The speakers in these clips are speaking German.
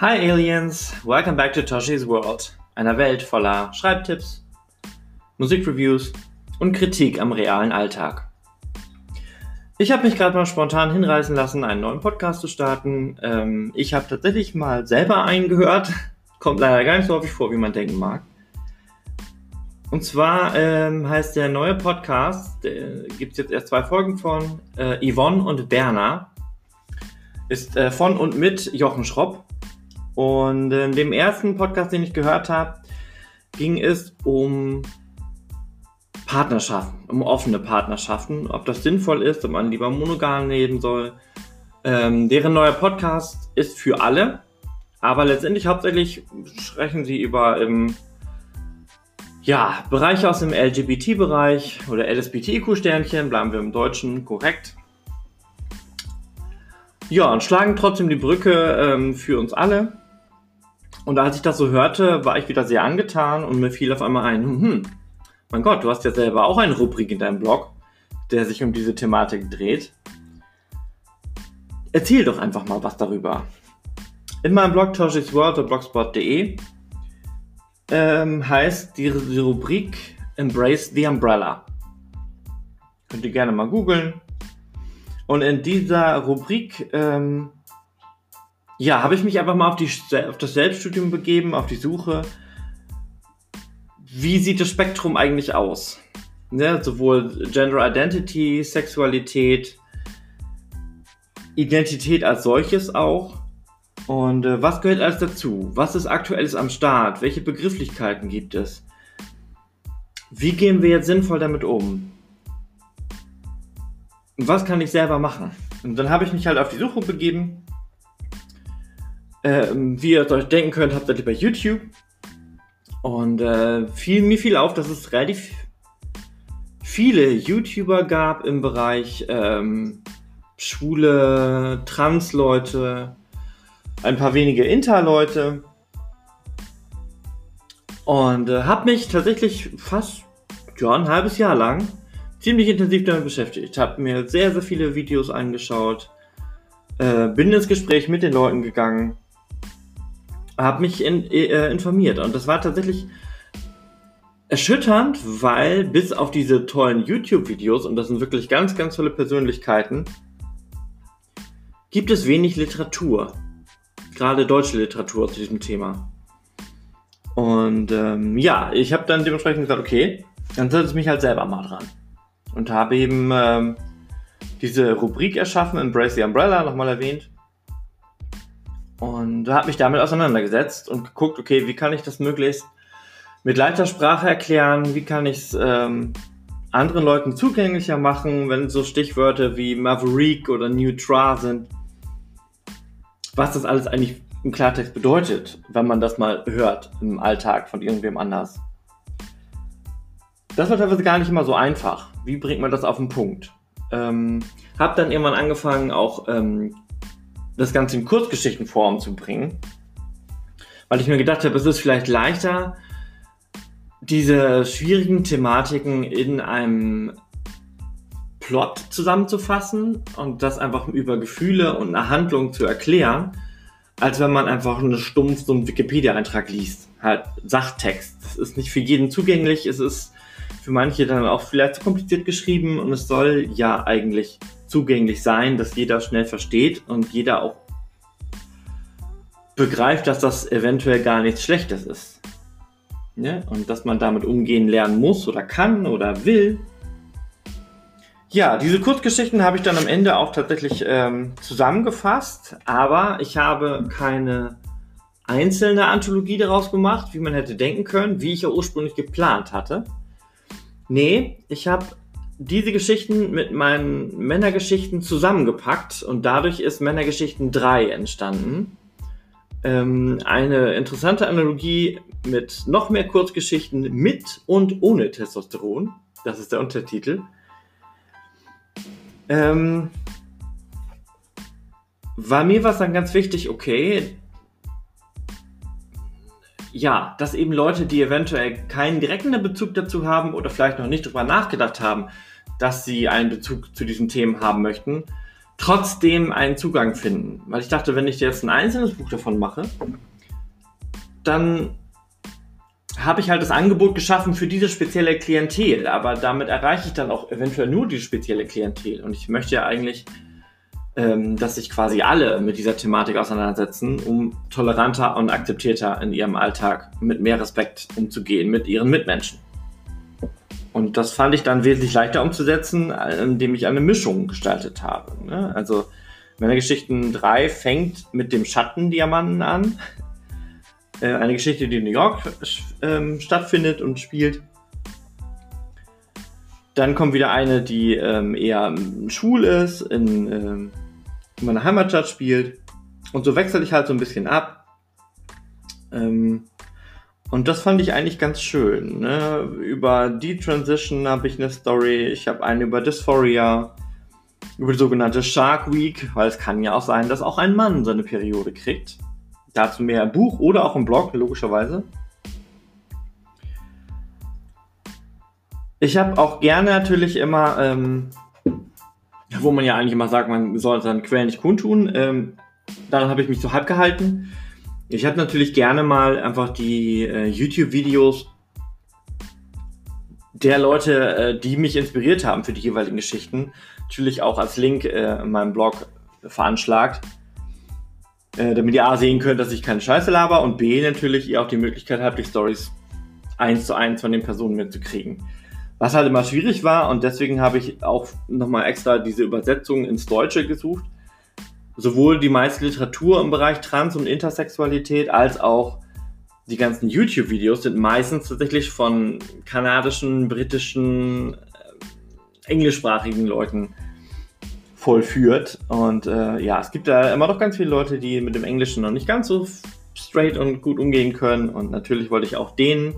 Hi Aliens, welcome back to Toshi's World, einer Welt voller Schreibtipps, Musikreviews und Kritik am realen Alltag. Ich habe mich gerade mal spontan hinreißen lassen, einen neuen Podcast zu starten. Ähm, ich habe tatsächlich mal selber einen gehört, kommt leider gar nicht so häufig vor, wie man denken mag. Und zwar ähm, heißt der neue Podcast, gibt es jetzt erst zwei Folgen von, äh, Yvonne und Berner. Ist äh, von und mit Jochen Schropp. Und in dem ersten Podcast, den ich gehört habe, ging es um Partnerschaften, um offene Partnerschaften, ob das sinnvoll ist, ob man lieber monogam leben soll. Ähm, deren neuer Podcast ist für alle, aber letztendlich hauptsächlich sprechen sie über ähm, ja, Bereiche aus dem LGBT-Bereich oder LSBTQ-Sternchen, bleiben wir im Deutschen korrekt. Ja, und schlagen trotzdem die Brücke ähm, für uns alle. Und als ich das so hörte, war ich wieder sehr angetan und mir fiel auf einmal ein, hm, hm, mein Gott, du hast ja selber auch eine Rubrik in deinem Blog, der sich um diese Thematik dreht. Erzähl doch einfach mal was darüber. In meinem Blog toshisworld.blogspot.de ähm, heißt die, die Rubrik Embrace the Umbrella. Könnt ihr gerne mal googeln. Und in dieser Rubrik, ähm, ja, habe ich mich einfach mal auf, die, auf das Selbststudium begeben, auf die Suche. Wie sieht das Spektrum eigentlich aus? Ne, sowohl Gender Identity, Sexualität, Identität als solches auch. Und äh, was gehört alles dazu? Was ist aktuelles am Start? Welche Begrifflichkeiten gibt es? Wie gehen wir jetzt sinnvoll damit um? was kann ich selber machen? Und dann habe ich mich halt auf die Suche begeben. Ähm, wie ihr euch denken könnt, habt ihr bei YouTube. Und äh, fiel, mir fiel auf, dass es relativ viele YouTuber gab im Bereich ähm, schwule Trans-Leute, ein paar wenige Inter-Leute. Und äh, habe mich tatsächlich fast ja, ein halbes Jahr lang ziemlich intensiv damit beschäftigt. Habe mir sehr, sehr viele Videos angeschaut, äh, bin ins Gespräch mit den Leuten gegangen, habe mich in, äh, informiert. Und das war tatsächlich erschütternd, weil bis auf diese tollen YouTube-Videos, und das sind wirklich ganz, ganz tolle Persönlichkeiten, gibt es wenig Literatur. Gerade deutsche Literatur zu diesem Thema. Und ähm, ja, ich habe dann dementsprechend gesagt, okay, dann setze ich mich halt selber mal dran und habe eben ähm, diese Rubrik erschaffen, Embrace the Umbrella, nochmal erwähnt. Und habe mich damit auseinandergesetzt und geguckt, okay, wie kann ich das möglichst mit leichter Sprache erklären, wie kann ich es ähm, anderen Leuten zugänglicher machen, wenn so Stichwörter wie Maverick oder Neutral sind. Was das alles eigentlich im Klartext bedeutet, wenn man das mal hört im Alltag von irgendwem anders. Das war teilweise gar nicht immer so einfach. Wie bringt man das auf den Punkt? Ähm, hab dann irgendwann angefangen, auch ähm, das Ganze in Kurzgeschichtenform zu bringen, weil ich mir gedacht habe, es ist vielleicht leichter, diese schwierigen Thematiken in einem Plot zusammenzufassen und das einfach über Gefühle und eine Handlung zu erklären, als wenn man einfach eine stumpf so einen Wikipedia-Eintrag liest. Halt Sachtext. Das ist nicht für jeden zugänglich, es ist für manche dann auch vielleicht zu kompliziert geschrieben und es soll ja eigentlich zugänglich sein, dass jeder schnell versteht und jeder auch begreift, dass das eventuell gar nichts Schlechtes ist. Ja? Und dass man damit umgehen lernen muss oder kann oder will. Ja, diese Kurzgeschichten habe ich dann am Ende auch tatsächlich ähm, zusammengefasst, aber ich habe keine einzelne Anthologie daraus gemacht, wie man hätte denken können, wie ich ja ursprünglich geplant hatte. Nee, ich habe diese Geschichten mit meinen Männergeschichten zusammengepackt und dadurch ist Männergeschichten 3 entstanden. Ähm, eine interessante Analogie mit noch mehr Kurzgeschichten mit und ohne Testosteron. Das ist der Untertitel. Ähm, war mir was dann ganz wichtig, okay, ja, dass eben Leute, die eventuell keinen direkten Bezug dazu haben oder vielleicht noch nicht darüber nachgedacht haben, dass sie einen Bezug zu diesen Themen haben möchten, trotzdem einen Zugang finden. Weil ich dachte, wenn ich jetzt ein einzelnes Buch davon mache, dann habe ich halt das Angebot geschaffen für diese spezielle Klientel, aber damit erreiche ich dann auch eventuell nur die spezielle Klientel. Und ich möchte ja eigentlich, ähm, dass sich quasi alle mit dieser Thematik auseinandersetzen, um toleranter und akzeptierter in ihrem Alltag mit mehr Respekt umzugehen mit ihren Mitmenschen. Und das fand ich dann wesentlich leichter umzusetzen, indem ich eine Mischung gestaltet habe. Ne? Also Männergeschichten 3 fängt mit dem Schattendiamanten an. Äh, eine Geschichte, die in New York ähm, stattfindet und spielt. Dann kommt wieder eine, die ähm, eher schwul ist, in, ähm, in meiner Heimatstadt spielt. Und so wechsle ich halt so ein bisschen ab. Ähm, und das fand ich eigentlich ganz schön. Ne? Über die Transition habe ich eine Story. Ich habe eine über Dysphoria, über die sogenannte Shark Week, weil es kann ja auch sein, dass auch ein Mann seine Periode kriegt. Dazu mehr im Buch oder auch im Blog, logischerweise. Ich habe auch gerne natürlich immer, ähm, wo man ja eigentlich immer sagt, man soll seine Quellen nicht kundtun. Ähm, daran habe ich mich so halb gehalten. Ich habe natürlich gerne mal einfach die äh, YouTube-Videos der Leute, äh, die mich inspiriert haben für die jeweiligen Geschichten, natürlich auch als Link äh, in meinem Blog veranschlagt. Äh, damit ihr A sehen könnt, dass ich keine Scheiße laber und B natürlich ihr auch die Möglichkeit habt, die Stories eins zu eins von den Personen mitzukriegen. Was halt immer schwierig war und deswegen habe ich auch nochmal extra diese Übersetzung ins Deutsche gesucht. Sowohl die meiste Literatur im Bereich Trans- und Intersexualität als auch die ganzen YouTube-Videos sind meistens tatsächlich von kanadischen, britischen, äh, englischsprachigen Leuten vollführt. Und äh, ja, es gibt da immer noch ganz viele Leute, die mit dem Englischen noch nicht ganz so straight und gut umgehen können. Und natürlich wollte ich auch denen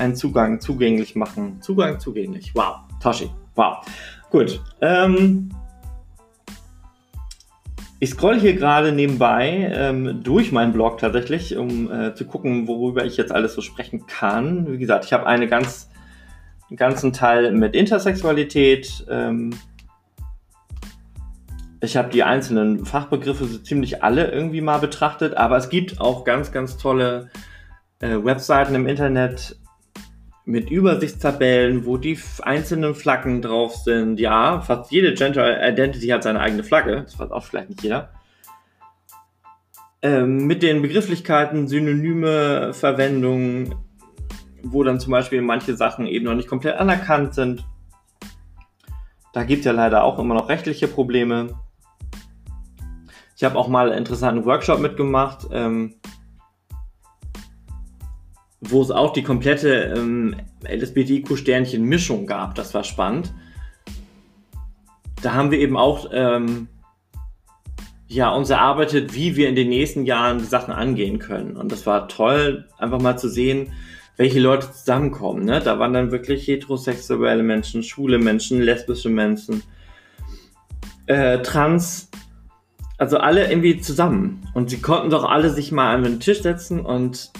einen Zugang zugänglich machen. Zugang zugänglich. Wow. Toshi. Wow. Gut. Ähm, ich scroll hier gerade nebenbei ähm, durch meinen Blog tatsächlich, um äh, zu gucken, worüber ich jetzt alles so sprechen kann. Wie gesagt, ich habe eine ganz, einen ganzen Teil mit Intersexualität, ähm, ich habe die einzelnen Fachbegriffe so ziemlich alle irgendwie mal betrachtet, aber es gibt auch ganz, ganz tolle äh, Webseiten im Internet mit Übersichtstabellen, wo die einzelnen Flaggen drauf sind. Ja, fast jede Gender Identity hat seine eigene Flagge. Das weiß auch vielleicht nicht jeder. Ähm, mit den Begrifflichkeiten, Synonyme, Verwendung, wo dann zum Beispiel manche Sachen eben noch nicht komplett anerkannt sind. Da gibt es ja leider auch immer noch rechtliche Probleme. Ich habe auch mal einen interessanten Workshop mitgemacht, ähm, wo es auch die komplette ähm, LSBTIQ-Sternchen-Mischung gab. Das war spannend. Da haben wir eben auch ähm, ja, uns erarbeitet, wie wir in den nächsten Jahren die Sachen angehen können. Und das war toll, einfach mal zu sehen, welche Leute zusammenkommen. Ne? Da waren dann wirklich heterosexuelle Menschen, schwule Menschen, lesbische Menschen, äh, trans also alle irgendwie zusammen. Und sie konnten doch alle sich mal an den Tisch setzen und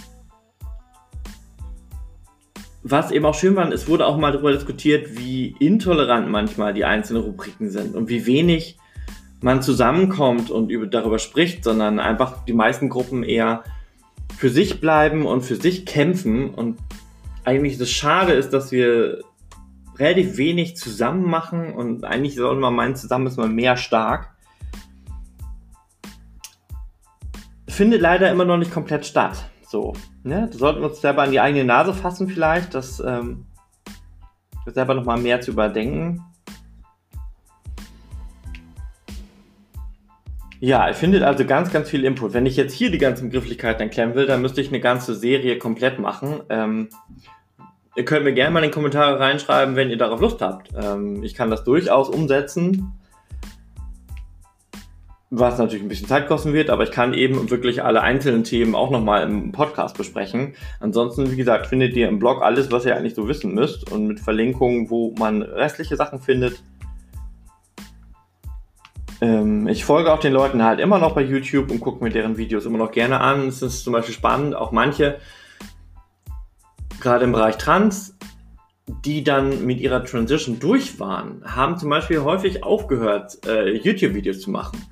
was eben auch schön war, es wurde auch mal darüber diskutiert, wie intolerant manchmal die einzelnen Rubriken sind und wie wenig man zusammenkommt und über, darüber spricht, sondern einfach die meisten Gruppen eher für sich bleiben und für sich kämpfen. Und eigentlich das Schade ist, dass wir relativ wenig zusammen machen und eigentlich sollte man meinen, zusammen ist man mehr stark. findet leider immer noch nicht komplett statt. So, ne? Da sollten wir uns selber an die eigene Nase fassen vielleicht, das ähm, selber nochmal mehr zu überdenken. Ja, ihr findet also ganz, ganz viel Input. Wenn ich jetzt hier die ganzen Begrifflichkeiten erklären will, dann müsste ich eine ganze Serie komplett machen. Ähm, ihr könnt mir gerne mal in die Kommentare reinschreiben, wenn ihr darauf Lust habt. Ähm, ich kann das durchaus umsetzen was natürlich ein bisschen Zeit kosten wird, aber ich kann eben wirklich alle einzelnen Themen auch nochmal im Podcast besprechen. Ansonsten, wie gesagt, findet ihr im Blog alles, was ihr eigentlich so wissen müsst und mit Verlinkungen, wo man restliche Sachen findet. Ähm, ich folge auch den Leuten halt immer noch bei YouTube und gucke mir deren Videos immer noch gerne an. Es ist zum Beispiel spannend, auch manche, gerade im Bereich Trans, die dann mit ihrer Transition durch waren, haben zum Beispiel häufig aufgehört, äh, YouTube-Videos zu machen.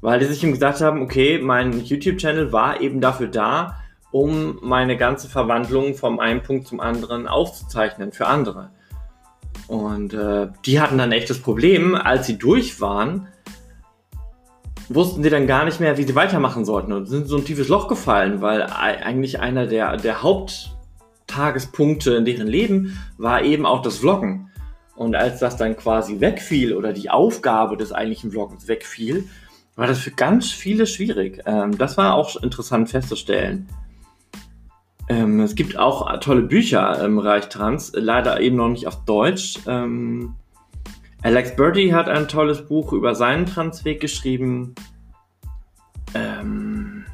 Weil die sich eben gesagt haben, okay, mein YouTube-Channel war eben dafür da, um meine ganze Verwandlung vom einen Punkt zum anderen aufzuzeichnen für andere. Und äh, die hatten dann echt das Problem, als sie durch waren, wussten sie dann gar nicht mehr, wie sie weitermachen sollten und sind so ein tiefes Loch gefallen, weil eigentlich einer der, der Haupttagespunkte in deren Leben war eben auch das Vloggen. Und als das dann quasi wegfiel oder die Aufgabe des eigentlichen Vloggens wegfiel, war das für ganz viele schwierig. Ähm, das war auch interessant festzustellen. Ähm, es gibt auch tolle Bücher im Bereich Trans, leider eben noch nicht auf Deutsch. Ähm, Alex Birdie hat ein tolles Buch über seinen Transweg geschrieben. Ähm,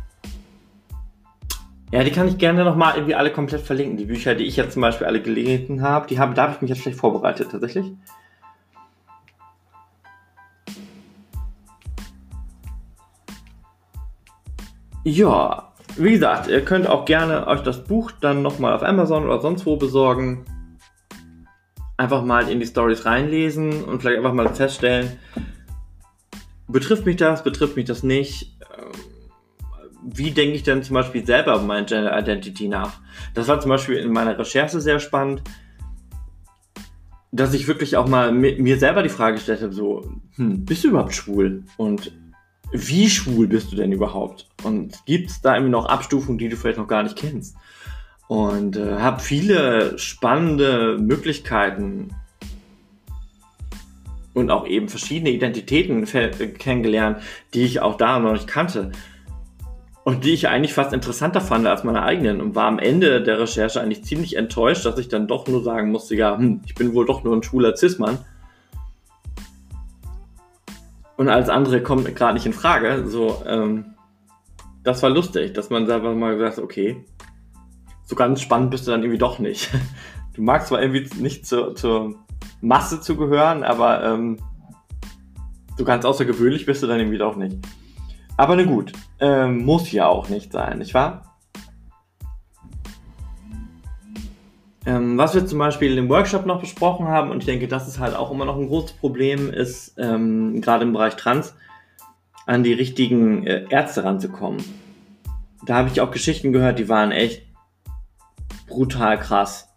ja, die kann ich gerne nochmal irgendwie alle komplett verlinken. Die Bücher, die ich jetzt zum Beispiel alle gelesen habe, die habe, da habe ich mich jetzt schlecht vorbereitet, tatsächlich. Ja, wie gesagt, ihr könnt auch gerne euch das Buch dann nochmal auf Amazon oder sonst wo besorgen. Einfach mal in die Stories reinlesen und vielleicht einfach mal feststellen, betrifft mich das, betrifft mich das nicht? Ähm, wie denke ich denn zum Beispiel selber über meine Gender Identity nach? Das war zum Beispiel in meiner Recherche sehr spannend, dass ich wirklich auch mal mir selber die Frage gestellt habe, so, hm, bist du überhaupt schwul? Und wie schwul bist du denn überhaupt? Und gibt es da irgendwie noch Abstufungen, die du vielleicht noch gar nicht kennst? Und äh, habe viele spannende Möglichkeiten und auch eben verschiedene Identitäten kennengelernt, die ich auch da noch nicht kannte. Und die ich eigentlich fast interessanter fand als meine eigenen und war am Ende der Recherche eigentlich ziemlich enttäuscht, dass ich dann doch nur sagen musste, ja, hm, ich bin wohl doch nur ein schwuler Cis-Mann und alles andere kommt gerade nicht in Frage. So, ähm, das war lustig, dass man selber mal gesagt hat, okay, so ganz spannend bist du dann irgendwie doch nicht. Du magst zwar irgendwie nicht zur, zur Masse zu gehören, aber ähm, so ganz außergewöhnlich bist du dann irgendwie doch nicht. Aber ne gut, ähm, muss ja auch nicht sein, nicht wahr? Ähm, was wir zum Beispiel im Workshop noch besprochen haben, und ich denke, das ist halt auch immer noch ein großes Problem, ist ähm, gerade im Bereich Trans an die richtigen äh, Ärzte ranzukommen. Da habe ich auch Geschichten gehört, die waren echt brutal krass.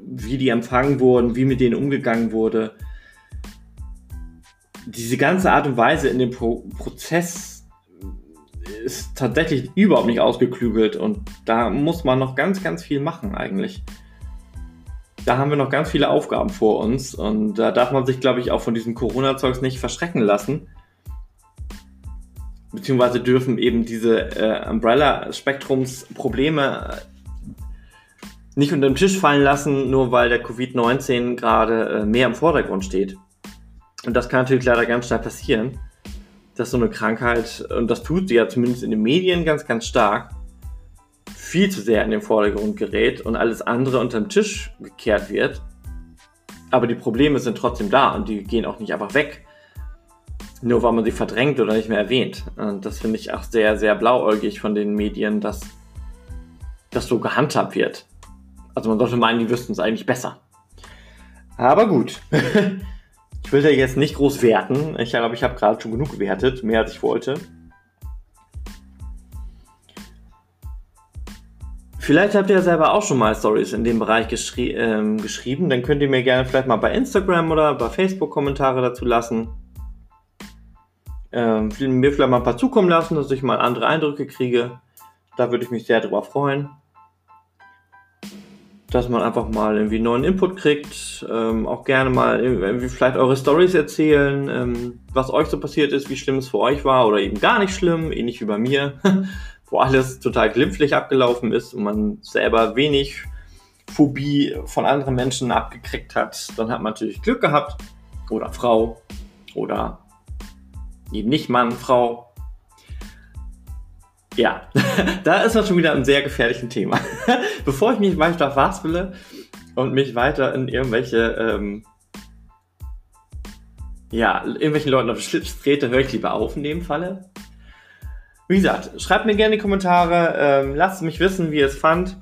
Wie die empfangen wurden, wie mit denen umgegangen wurde. Diese ganze Art und Weise in dem Pro Prozess ist tatsächlich überhaupt nicht ausgeklügelt und da muss man noch ganz, ganz viel machen eigentlich da haben wir noch ganz viele Aufgaben vor uns und da darf man sich, glaube ich, auch von diesem Corona-Zeugs nicht verschrecken lassen. Beziehungsweise dürfen eben diese äh, Umbrella-Spektrums-Probleme äh, nicht unter den Tisch fallen lassen, nur weil der Covid-19 gerade äh, mehr im Vordergrund steht. Und das kann natürlich leider ganz schnell passieren, dass so eine Krankheit, und das tut sie ja zumindest in den Medien ganz, ganz stark, viel zu sehr in den Vordergrund gerät und alles andere unter den Tisch gekehrt wird. Aber die Probleme sind trotzdem da und die gehen auch nicht einfach weg. Nur weil man sie verdrängt oder nicht mehr erwähnt. Und das finde ich auch sehr, sehr blauäugig von den Medien, dass das so gehandhabt wird. Also man sollte meinen, die wüssten es eigentlich besser. Aber gut. ich will da jetzt nicht groß werten. Ich glaube, ich habe gerade schon genug gewertet, mehr als ich wollte. Vielleicht habt ihr ja selber auch schon mal Stories in dem Bereich geschri ähm, geschrieben. Dann könnt ihr mir gerne vielleicht mal bei Instagram oder bei Facebook Kommentare dazu lassen. Ähm, mir vielleicht mal ein paar zukommen lassen, dass ich mal andere Eindrücke kriege. Da würde ich mich sehr darüber freuen. Dass man einfach mal irgendwie neuen Input kriegt. Ähm, auch gerne mal irgendwie vielleicht eure Stories erzählen, ähm, was euch so passiert ist, wie schlimm es für euch war oder eben gar nicht schlimm, ähnlich wie bei mir. wo alles total glimpflich abgelaufen ist und man selber wenig Phobie von anderen Menschen abgekriegt hat, dann hat man natürlich Glück gehabt. Oder Frau. Oder eben nicht Mann, Frau. Ja, da ist man schon wieder ein sehr gefährliches Thema. Bevor ich mich weiter fastwille und mich weiter in irgendwelche, ähm, ja, irgendwelchen Leuten auf den Schlips trete, höre ich lieber auf in dem Falle. Wie gesagt, schreibt mir gerne die Kommentare, ähm, lasst mich wissen, wie ihr es fand,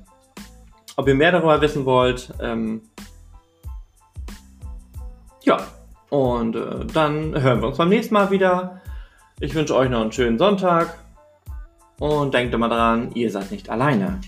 ob ihr mehr darüber wissen wollt. Ähm, Ja, und äh, dann hören wir uns beim nächsten Mal wieder. Ich wünsche euch noch einen schönen Sonntag und denkt immer dran, ihr seid nicht alleine.